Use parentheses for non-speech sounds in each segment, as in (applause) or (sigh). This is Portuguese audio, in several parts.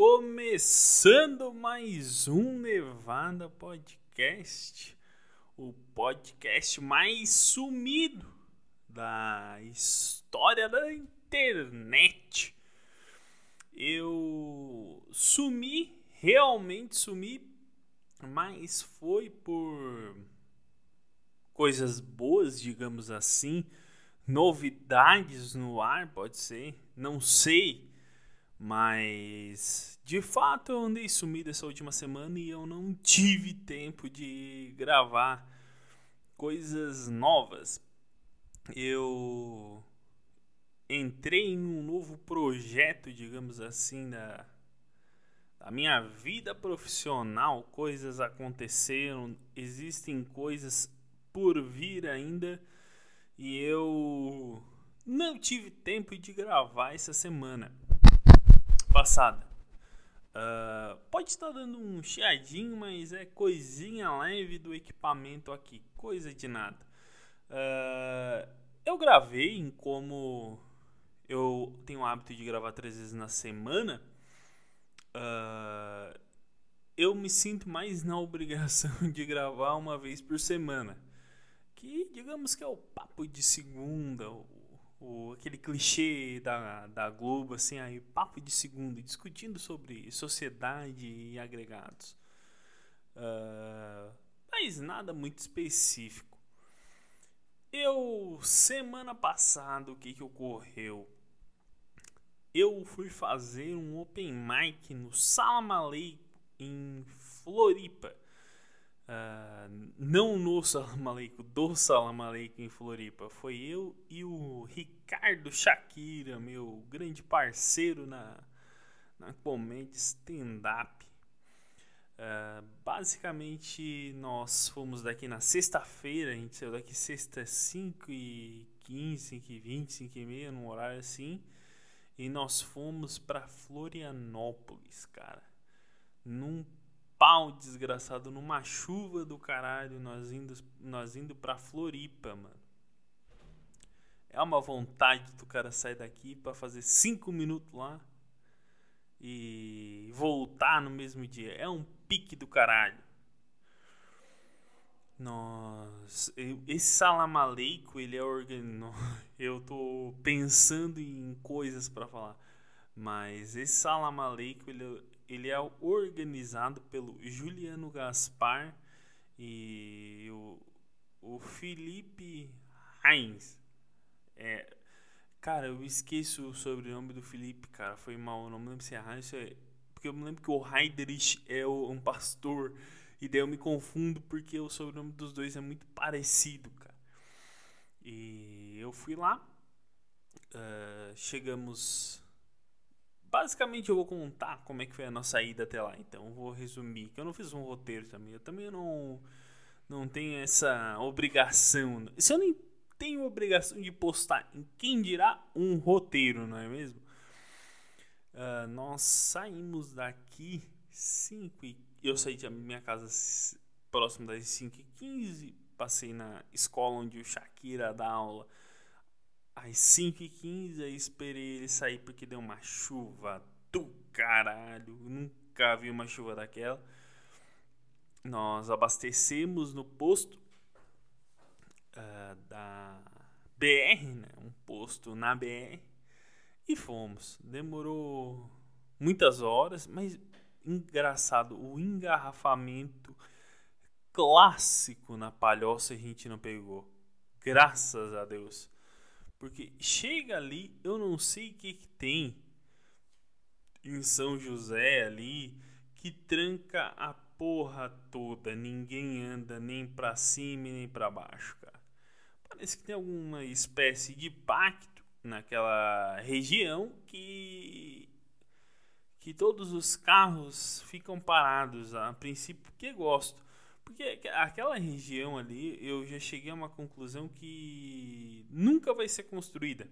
Começando mais um Nevada Podcast, o podcast mais sumido da história da internet. Eu sumi, realmente sumi, mas foi por coisas boas, digamos assim, novidades no ar, pode ser, não sei mas de fato eu andei sumido essa última semana e eu não tive tempo de gravar coisas novas. Eu entrei em um novo projeto, digamos assim, da, da minha vida profissional. Coisas aconteceram, existem coisas por vir ainda e eu não tive tempo de gravar essa semana passada. Uh, pode estar dando um chiadinho, mas é coisinha leve do equipamento aqui, coisa de nada. Uh, eu gravei em como eu tenho o hábito de gravar três vezes na semana. Uh, eu me sinto mais na obrigação (laughs) de gravar uma vez por semana. Que digamos que é o papo de segunda, aquele clichê da, da Globo, assim, aí, papo de segundo, discutindo sobre sociedade e agregados. Uh, mas nada muito específico. Eu, semana passada, o que, que ocorreu? Eu fui fazer um open mic no Salamalei, em Floripa. Uh, não no Salamaleico, do Salamaleico em Floripa. Foi eu e o Ricardo Shakira, meu grande parceiro na, na comédia stand-up. Uh, basicamente, nós fomos daqui na sexta-feira, a gente saiu daqui sexta 5 e 15, 5 e 20, 5 e meia, num horário assim. E nós fomos para Florianópolis, cara. Num pau desgraçado numa chuva do caralho, nós indo, nós indo pra Floripa, mano. É uma vontade do cara sair daqui para fazer cinco minutos lá e voltar no mesmo dia. É um pique do caralho. Nós, esse salamaleico, ele é organ... (laughs) Eu tô pensando em coisas para falar, mas esse salamaleico, ele ele é organizado pelo Juliano Gaspar e o, o Felipe Heinz. É, cara, eu esqueço o sobrenome do Felipe, cara. Foi mal, não me lembro se é Heinz. É, porque eu me lembro que o Heidrich é o, um pastor. E daí eu me confundo porque o sobrenome dos dois é muito parecido, cara. E eu fui lá. Uh, chegamos Basicamente eu vou contar como é que foi a nossa ida até lá. Então eu vou resumir, que eu não fiz um roteiro também. Eu também não não tenho essa obrigação. Se eu nem tenho obrigação de postar em quem dirá um roteiro, não é mesmo? Uh, nós saímos daqui 5 e eu saí da minha casa próximo das 5 e 15 passei na escola onde o Shakira dá aula às 5h15 eu esperei ele sair porque deu uma chuva do caralho. Nunca vi uma chuva daquela. Nós abastecemos no posto uh, da BR, né? um posto na BR, e fomos. Demorou muitas horas, mas engraçado, o engarrafamento clássico na palhoça a gente não pegou. Graças a Deus. Porque chega ali, eu não sei o que, que tem em São José ali que tranca a porra toda. Ninguém anda nem pra cima nem pra baixo, cara. Parece que tem alguma espécie de pacto naquela região que que todos os carros ficam parados a princípio que gosto porque aquela região ali, eu já cheguei a uma conclusão que nunca vai ser construída.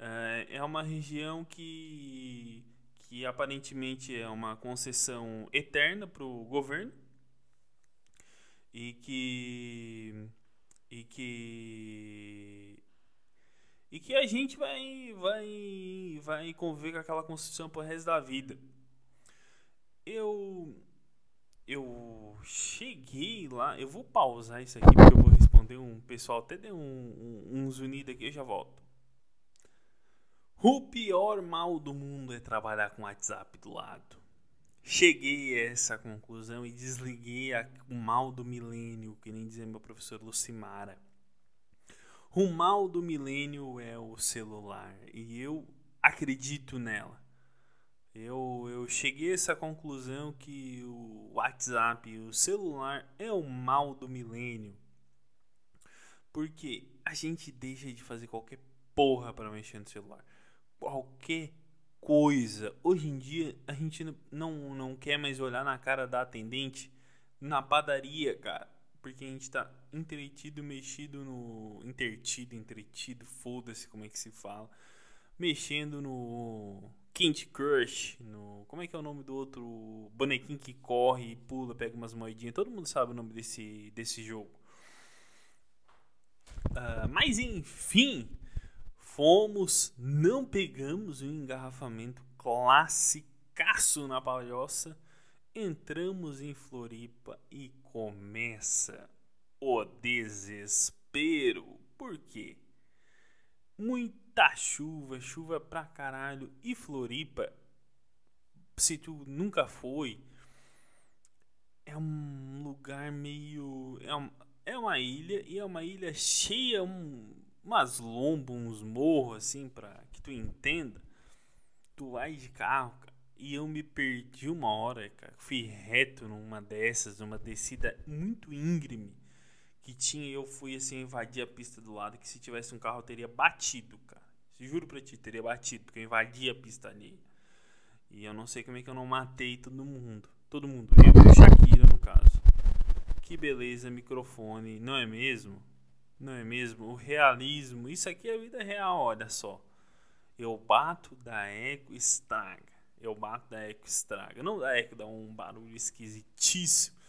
É, é uma região que, que aparentemente é uma concessão eterna para o governo e que e que e que a gente vai vai vai conviver com aquela construção pro resto da vida. eu eu cheguei lá, eu vou pausar isso aqui porque eu vou responder um pessoal até deu um, um, um zunido aqui, eu já volto. O pior mal do mundo é trabalhar com WhatsApp do lado. Cheguei a essa conclusão e desliguei a, o mal do milênio, que nem dizia meu professor Lucimara. O mal do milênio é o celular e eu acredito nela. Eu, eu cheguei a essa conclusão que o WhatsApp, o celular, é o mal do milênio. Porque a gente deixa de fazer qualquer porra para mexer no celular. Qualquer coisa. Hoje em dia a gente não, não quer mais olhar na cara da atendente na padaria, cara. Porque a gente tá entretido, mexido no. Intertido, entretido, foda-se como é que se fala. Mexendo no Candy Crush, no. Como é que é o nome do outro bonequinho que corre pula, pega umas moedinhas? Todo mundo sabe o nome desse, desse jogo. Uh, mas enfim, fomos, não pegamos um engarrafamento classicaço na palhoça, entramos em Floripa e começa o desespero. Por quê? Muita chuva, chuva pra caralho. E Floripa, se tu nunca foi, é um lugar meio. É, um, é uma ilha e é uma ilha cheia, um, umas lombas, uns morros assim, pra que tu entenda. Tu vai de carro, cara, e eu me perdi uma hora, cara. Fui reto numa dessas, numa descida muito íngreme que tinha eu fui assim invadir a pista do lado que se tivesse um carro eu teria batido, cara. Juro pra ti, teria batido, porque eu invadi a pista ali. E eu não sei como é que eu não matei todo mundo. Todo mundo. Eu e o Shakira, no caso. Que beleza, microfone, não é mesmo? Não é mesmo? O realismo. Isso aqui é vida real, olha só. Eu bato da eco estraga. Eu bato da eco estraga. Não da eco, dá um barulho esquisitíssimo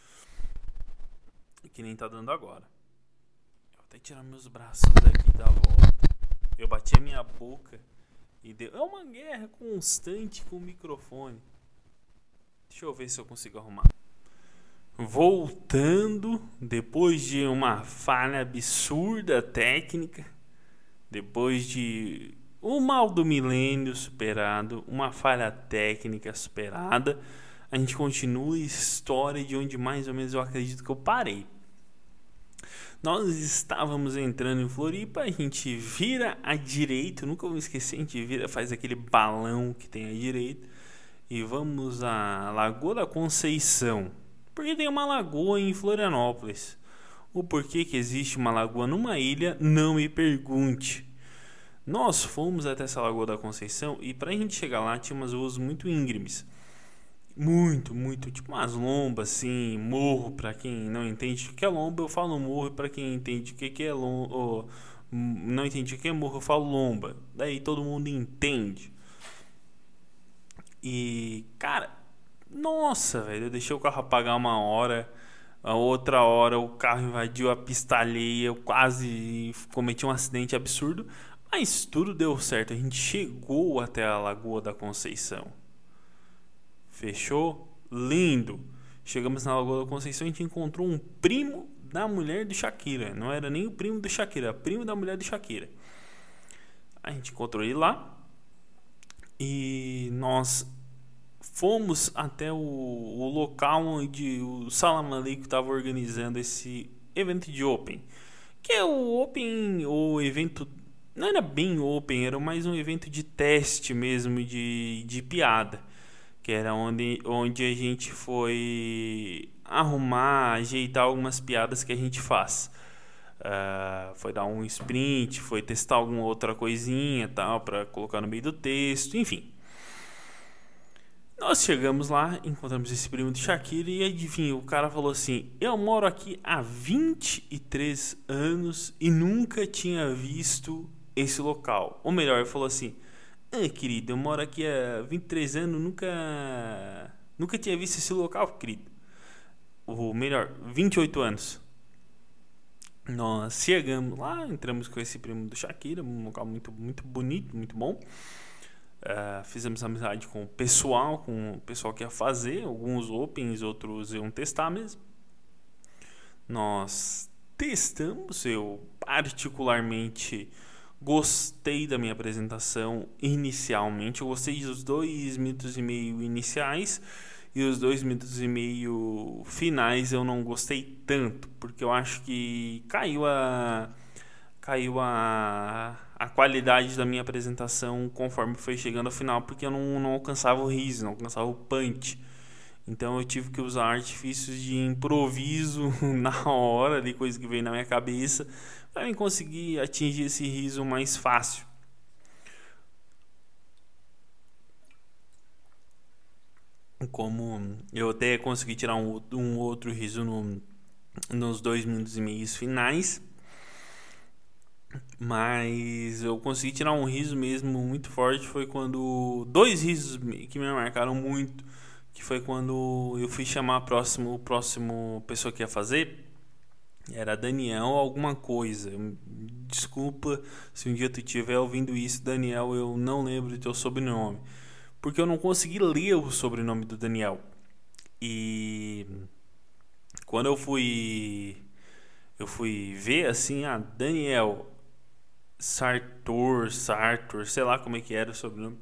que nem tá dando agora. Eu vou até tirar meus braços daqui da volta. Eu bati a minha boca e deu. É uma guerra constante com o microfone. Deixa eu ver se eu consigo arrumar. Voltando, depois de uma falha absurda técnica, depois de o mal do milênio superado, uma falha técnica superada, a gente continua a história de onde mais ou menos eu acredito que eu parei. Nós estávamos entrando em Floripa, a gente vira à direita, nunca vou esquecer, a gente vira, faz aquele balão que tem à direita e vamos à Lagoa da Conceição. Porque tem uma lagoa em Florianópolis. O porquê que existe uma lagoa numa ilha, não me pergunte. Nós fomos até essa Lagoa da Conceição e para a gente chegar lá tinha umas ruas muito íngremes. Muito, muito. Tipo umas lombas, assim, morro, para quem não entende o que é lomba, eu falo morro, para quem entende o que é lomba, não entende o que é morro, eu falo lomba. Daí todo mundo entende. E, cara, nossa, velho, eu deixei o carro apagar uma hora, a outra hora o carro invadiu a pista alheia, eu quase cometi um acidente absurdo, mas tudo deu certo. A gente chegou até a Lagoa da Conceição. Fechou? Lindo. Chegamos na Lagoa da Conceição e a gente encontrou um primo da mulher de Shakira. Não era nem o primo de Shakira, era primo da mulher de Shakira. A gente encontrou ele lá e nós fomos até o, o local onde o Salam estava organizando esse evento de Open. Que é o Open, o evento. Não era bem Open, era mais um evento de teste mesmo, de, de piada que era onde, onde a gente foi arrumar, ajeitar algumas piadas que a gente faz. Uh, foi dar um sprint, foi testar alguma outra coisinha tal para colocar no meio do texto, enfim. Nós chegamos lá, encontramos esse primo de Shakira e adivinha, o cara falou assim: Eu moro aqui há 23 anos e nunca tinha visto esse local. Ou melhor, ele falou assim: ah, querido, eu moro aqui há 23 anos, nunca nunca tinha visto esse local, querido. Ou melhor, 28 anos. Nós chegamos lá, entramos com esse primo do Shakira, um local muito, muito bonito, muito bom. Uh, fizemos amizade com o pessoal, com o pessoal que ia fazer, alguns opens, outros iam testar mesmo. Nós testamos, eu particularmente gostei da minha apresentação inicialmente, eu gostei dos dois minutos e meio iniciais e os dois minutos e meio finais eu não gostei tanto, porque eu acho que caiu a caiu a a qualidade da minha apresentação conforme foi chegando ao final, porque eu não, não alcançava o riso, não alcançava o punch. Então eu tive que usar artifícios de improviso (laughs) na hora, de coisa que veio na minha cabeça, para conseguir atingir esse riso mais fácil. Como eu até consegui tirar um, um outro riso no, nos dois minutos e meio finais mas eu consegui tirar um riso mesmo muito forte. Foi quando. Dois risos que me marcaram muito. Que foi quando eu fui chamar a próximo, o próximo pessoa que ia fazer. Era Daniel alguma coisa. Desculpa se um dia tu estiver ouvindo isso, Daniel, eu não lembro do teu sobrenome. Porque eu não consegui ler o sobrenome do Daniel. E quando eu fui eu fui ver assim, ah, Daniel, Sartor, Sartor, sei lá como é que era o sobrenome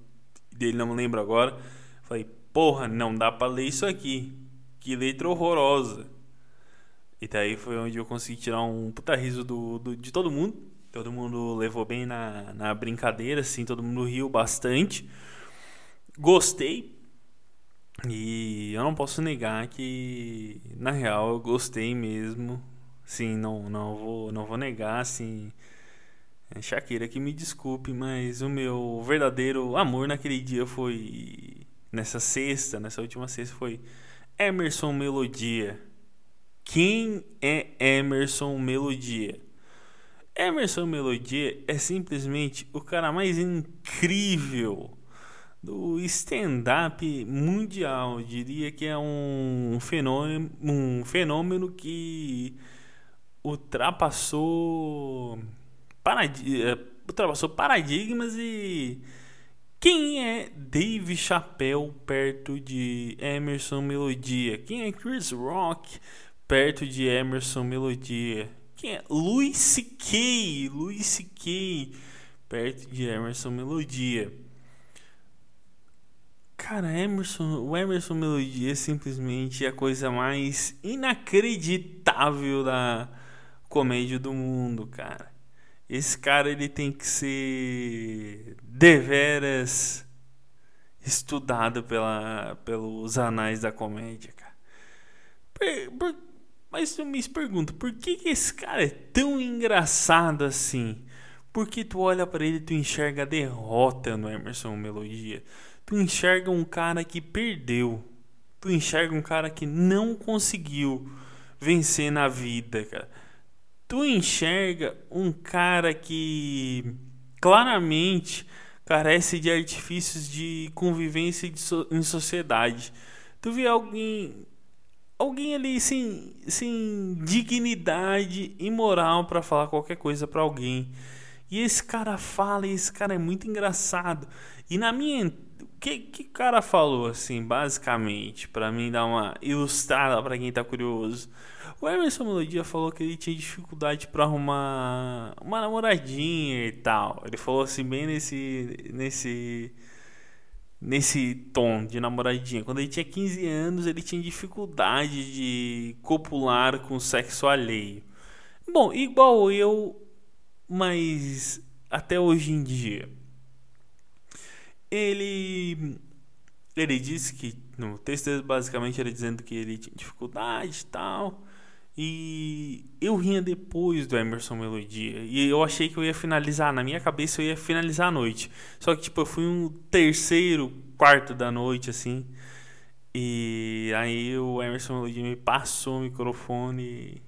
dele, não me lembro agora. Falei, porra, não dá pra ler isso aqui. Que letra horrorosa. E daí foi onde eu consegui tirar um puta riso do, do, de todo mundo. Todo mundo levou bem na, na brincadeira, assim, todo mundo riu bastante. Gostei. E eu não posso negar que, na real, eu gostei mesmo. Sim, não, não, vou, não vou negar, assim é, Shakira, que me desculpe, mas o meu verdadeiro amor naquele dia foi. Nessa sexta, nessa última sexta, foi Emerson Melodia. Quem é Emerson Melodia? Emerson Melodia é simplesmente o cara mais incrível do stand-up mundial. Diria que é um fenômeno, um fenômeno que ultrapassou paradi é, ultrapassou paradigmas e quem é Dave Chappelle perto de Emerson Melodia? Quem é Chris Rock perto de Emerson Melodia? Quem é Louis C.K. Louis C.K. perto de Emerson Melodia? Cara, Emerson, o Emerson Melodia é simplesmente a coisa mais inacreditável da comédia do mundo, cara. Esse cara ele tem que ser deveras estudado pela, pelos anais da comédia, cara. Por, por, mas eu me pergunto, por que, que esse cara é tão engraçado assim? Porque tu olha para ele e tu enxerga a derrota no Emerson Melodia. Tu enxerga um cara que perdeu. Tu enxerga um cara que não conseguiu vencer na vida, cara tu enxerga um cara que claramente carece de artifícios de convivência so em sociedade. Tu vê alguém alguém ali sem, sem dignidade e moral para falar qualquer coisa para alguém. E esse cara fala, e esse cara é muito engraçado. E na minha que que cara falou assim, basicamente, para mim dar uma ilustrada para quem tá curioso. O Emerson Melodia falou que ele tinha dificuldade para arrumar uma namoradinha e tal. Ele falou assim bem nesse nesse nesse tom de namoradinha. Quando ele tinha 15 anos, ele tinha dificuldade de copular com sexo alheio. Bom, igual eu, mas até hoje em dia. Ele ele disse que no texto basicamente era dizendo que ele tinha dificuldade e tal. E eu rinha depois do Emerson Melodia. E eu achei que eu ia finalizar. Na minha cabeça eu ia finalizar a noite. Só que, tipo, eu fui um terceiro, quarto da noite, assim. E aí o Emerson Melodia me passou o microfone.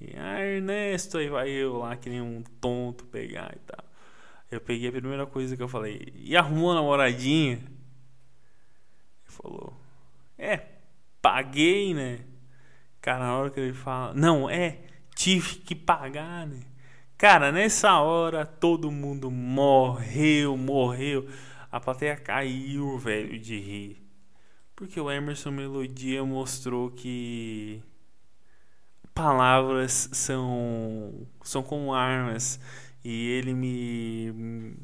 E, ah, Ernesto, aí vai eu lá, que nem um tonto pegar e tal. Eu peguei a primeira coisa que eu falei. E arrumou namoradinha? Ele falou: É, paguei, né? Cara, na hora que ele fala, não, é, tive que pagar, né? Cara, nessa hora todo mundo morreu, morreu. A plateia caiu, velho, de rir. Porque o Emerson Melodia mostrou que palavras são são como armas e ele me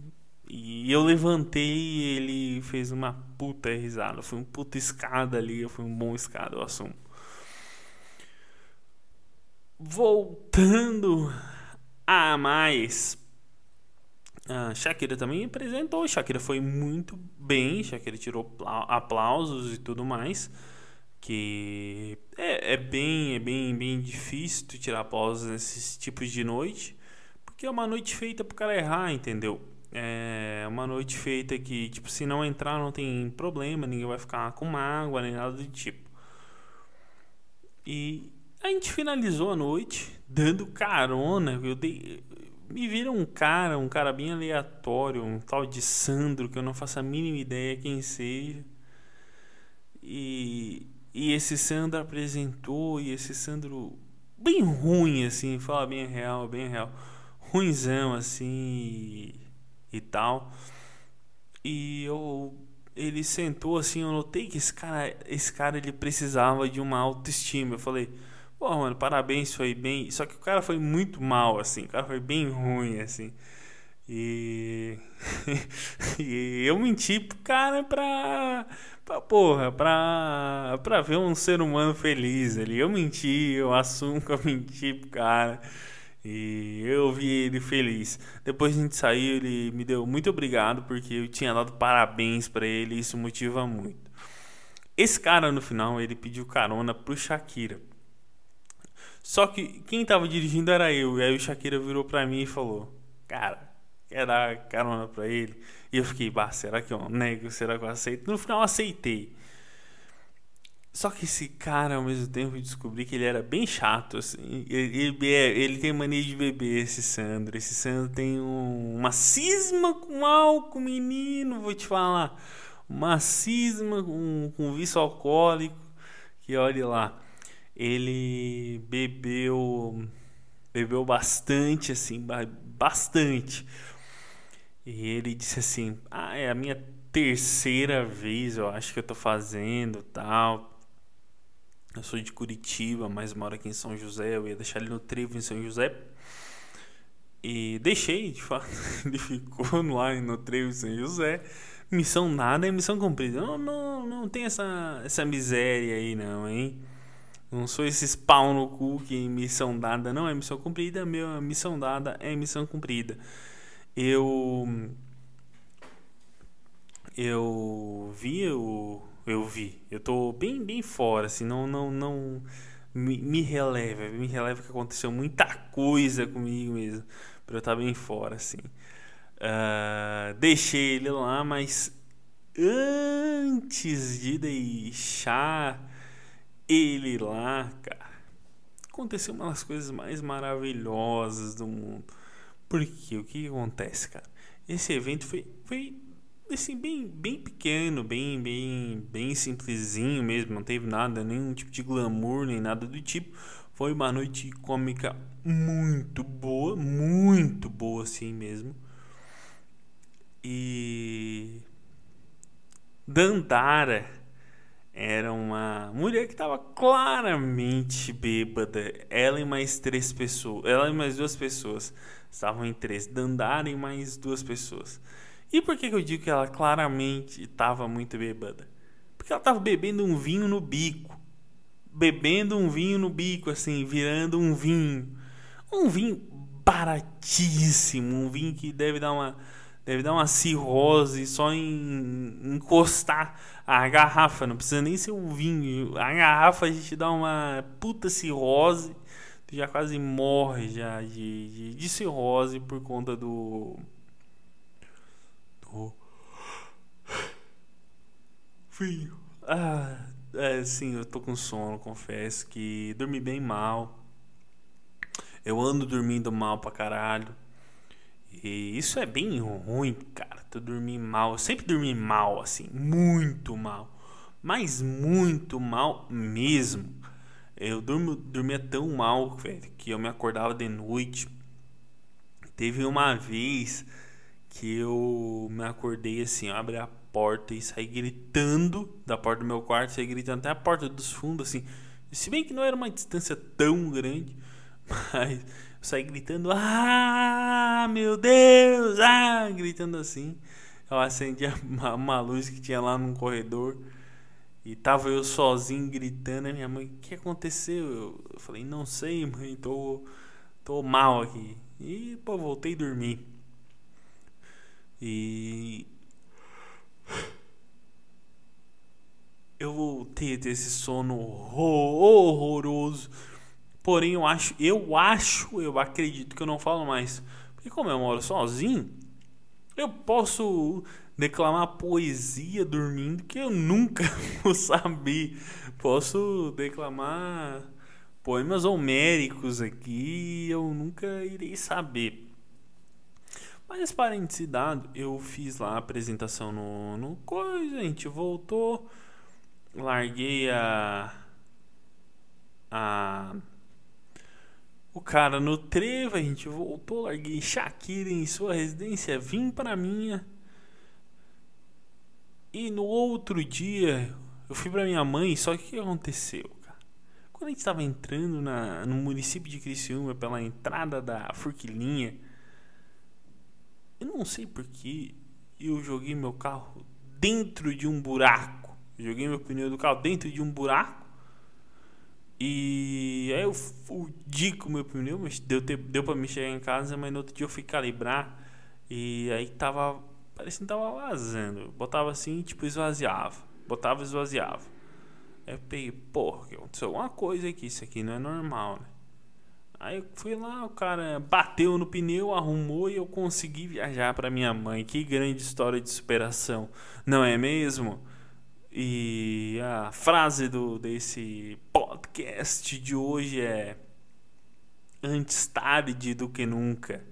e eu levantei e ele fez uma puta risada. Foi um puta escada ali, foi um bom escada o assunto. Voltando a mais. A Shakira também apresentou. Shakira foi muito bem. Shakira tirou aplausos e tudo mais. Que é, é bem, é bem, bem difícil tirar aplausos nesses tipos de noite. Porque é uma noite feita pro cara errar, entendeu? É uma noite feita que, tipo, se não entrar não tem problema, ninguém vai ficar com mágoa nem nada do tipo. E a gente finalizou a noite dando carona. Eu dei, me vira um cara, um cara bem aleatório, um tal de Sandro, que eu não faço a mínima ideia quem seja. E, e esse Sandro apresentou, e esse Sandro bem ruim, assim, fala bem real, bem real. Ruinzão, assim, e, e tal. E eu ele sentou assim, eu notei que esse cara, esse cara ele precisava de uma autoestima. Eu falei, Pô, mano, parabéns, foi bem. Só que o cara foi muito mal, assim. O cara foi bem ruim, assim. E. (laughs) e eu menti pro cara pra. pra porra, pra. pra ver um ser humano feliz ali. Eu menti, eu assumo que eu menti pro cara. E eu vi ele feliz. Depois a gente saiu, ele me deu muito obrigado porque eu tinha dado parabéns para ele isso motiva muito. Esse cara no final, ele pediu carona pro Shakira. Só que quem tava dirigindo era eu. E aí o Shakira virou pra mim e falou: Cara, quer dar carona pra ele? E eu fiquei, bah, será que eu nego? Será que eu aceito? No final eu aceitei. Só que esse cara, ao mesmo tempo, descobri que ele era bem chato, assim. Ele, ele, ele tem mania de beber, esse Sandro. Esse Sandro tem um, uma cisma com álcool, menino, vou te falar. Uma cisma com, com vício alcoólico. Que olhe lá ele bebeu bebeu bastante assim, bastante. E ele disse assim: "Ah, é a minha terceira vez, eu acho que eu tô fazendo, tal. Eu sou de Curitiba, mas moro aqui em São José, eu ia deixar ele no trevo em São José. E deixei, de fato, (laughs) ele ficou lá no trevo em São José. Missão nada é missão cumprida. Não, não, não tem essa, essa miséria aí não, hein? Não sou esses pau no cu que missão dada não é missão cumprida, minha missão dada é missão cumprida. Eu eu vi eu, eu vi. Eu tô bem bem fora, assim, não não não me, me releva, me releva que aconteceu muita coisa comigo mesmo, para eu estar tá bem fora assim. Uh, deixei ele lá, mas antes de deixar ele lá, cara, aconteceu uma das coisas mais maravilhosas do mundo. Porque o que acontece, cara? Esse evento foi, foi assim, bem, bem pequeno, bem, bem, bem simplesinho mesmo, não teve nada, nenhum tipo de glamour, nem nada do tipo. Foi uma noite cômica muito boa, muito boa assim mesmo. E Dandara era uma mulher que estava claramente bêbada. Ela e mais três pessoas. Ela e mais duas pessoas. Estavam em três. Dandara e mais duas pessoas. E por que, que eu digo que ela claramente estava muito bêbada? Porque ela estava bebendo um vinho no bico. Bebendo um vinho no bico, assim, virando um vinho. Um vinho baratíssimo. Um vinho que deve dar uma Deve dar uma cirrose só em encostar a garrafa. Não precisa nem ser o vinho. A garrafa a gente dá uma puta cirrose. Tu já quase morre já de, de, de cirrose por conta. Do. Vinho. Ah, é, sim, eu tô com sono, confesso que dormi bem mal. Eu ando dormindo mal pra caralho. E isso é bem ruim, cara. Tu dormir mal. Eu sempre dormi mal, assim. Muito mal. Mas muito mal mesmo. Eu durmo, dormia tão mal, velho, que eu me acordava de noite. Teve uma vez que eu me acordei assim, abri a porta e saí gritando da porta do meu quarto, saí gritando até a porta dos fundos, assim. Se bem que não era uma distância tão grande, (laughs) mas eu saí gritando, ah, meu Deus, ah, gritando assim. Eu acendi uma, (laughs) uma luz que tinha lá num corredor e tava eu sozinho gritando. E minha mãe, o que aconteceu? Eu falei, não sei, mãe, tô, tô mal aqui. E, pô, voltei a dormir. E eu a ter esse sono horroroso. Porém, eu acho, eu acho, eu acredito que eu não falo mais. Porque como eu moro sozinho, eu posso declamar poesia dormindo que eu nunca (laughs) vou saber. Posso declamar poemas homéricos aqui, eu nunca irei saber. Mas parênteses dado, eu fiz lá a apresentação no, no coisa, a gente voltou, larguei a. a o cara no trevo, a gente voltou, larguei Shakira em sua residência, vim para minha. E no outro dia, eu fui para minha mãe, só que o que aconteceu, cara? Quando a gente estava entrando na, no município de Criciúma, pela entrada da Forquilinha, eu não sei porque eu joguei meu carro dentro de um buraco. Joguei meu pneu do carro dentro de um buraco. E aí eu fudi com meu pneu, mas deu, deu pra me chegar em casa, mas no outro dia eu fui calibrar. E aí tava. Parecendo que tava vazando. Botava assim, tipo, esvaziava. Botava esvaziava. Aí eu peguei, porra, aconteceu alguma coisa aqui, isso aqui não é normal, né? Aí eu fui lá, o cara bateu no pneu, arrumou e eu consegui viajar para minha mãe. Que grande história de superação, não é mesmo? E a frase do desse podcast de hoje é antes tarde do que nunca.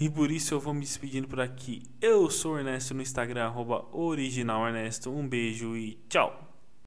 E por isso eu vou me despedindo por aqui. Eu sou o Ernesto no Instagram, arroba original Ernesto. Um beijo e tchau!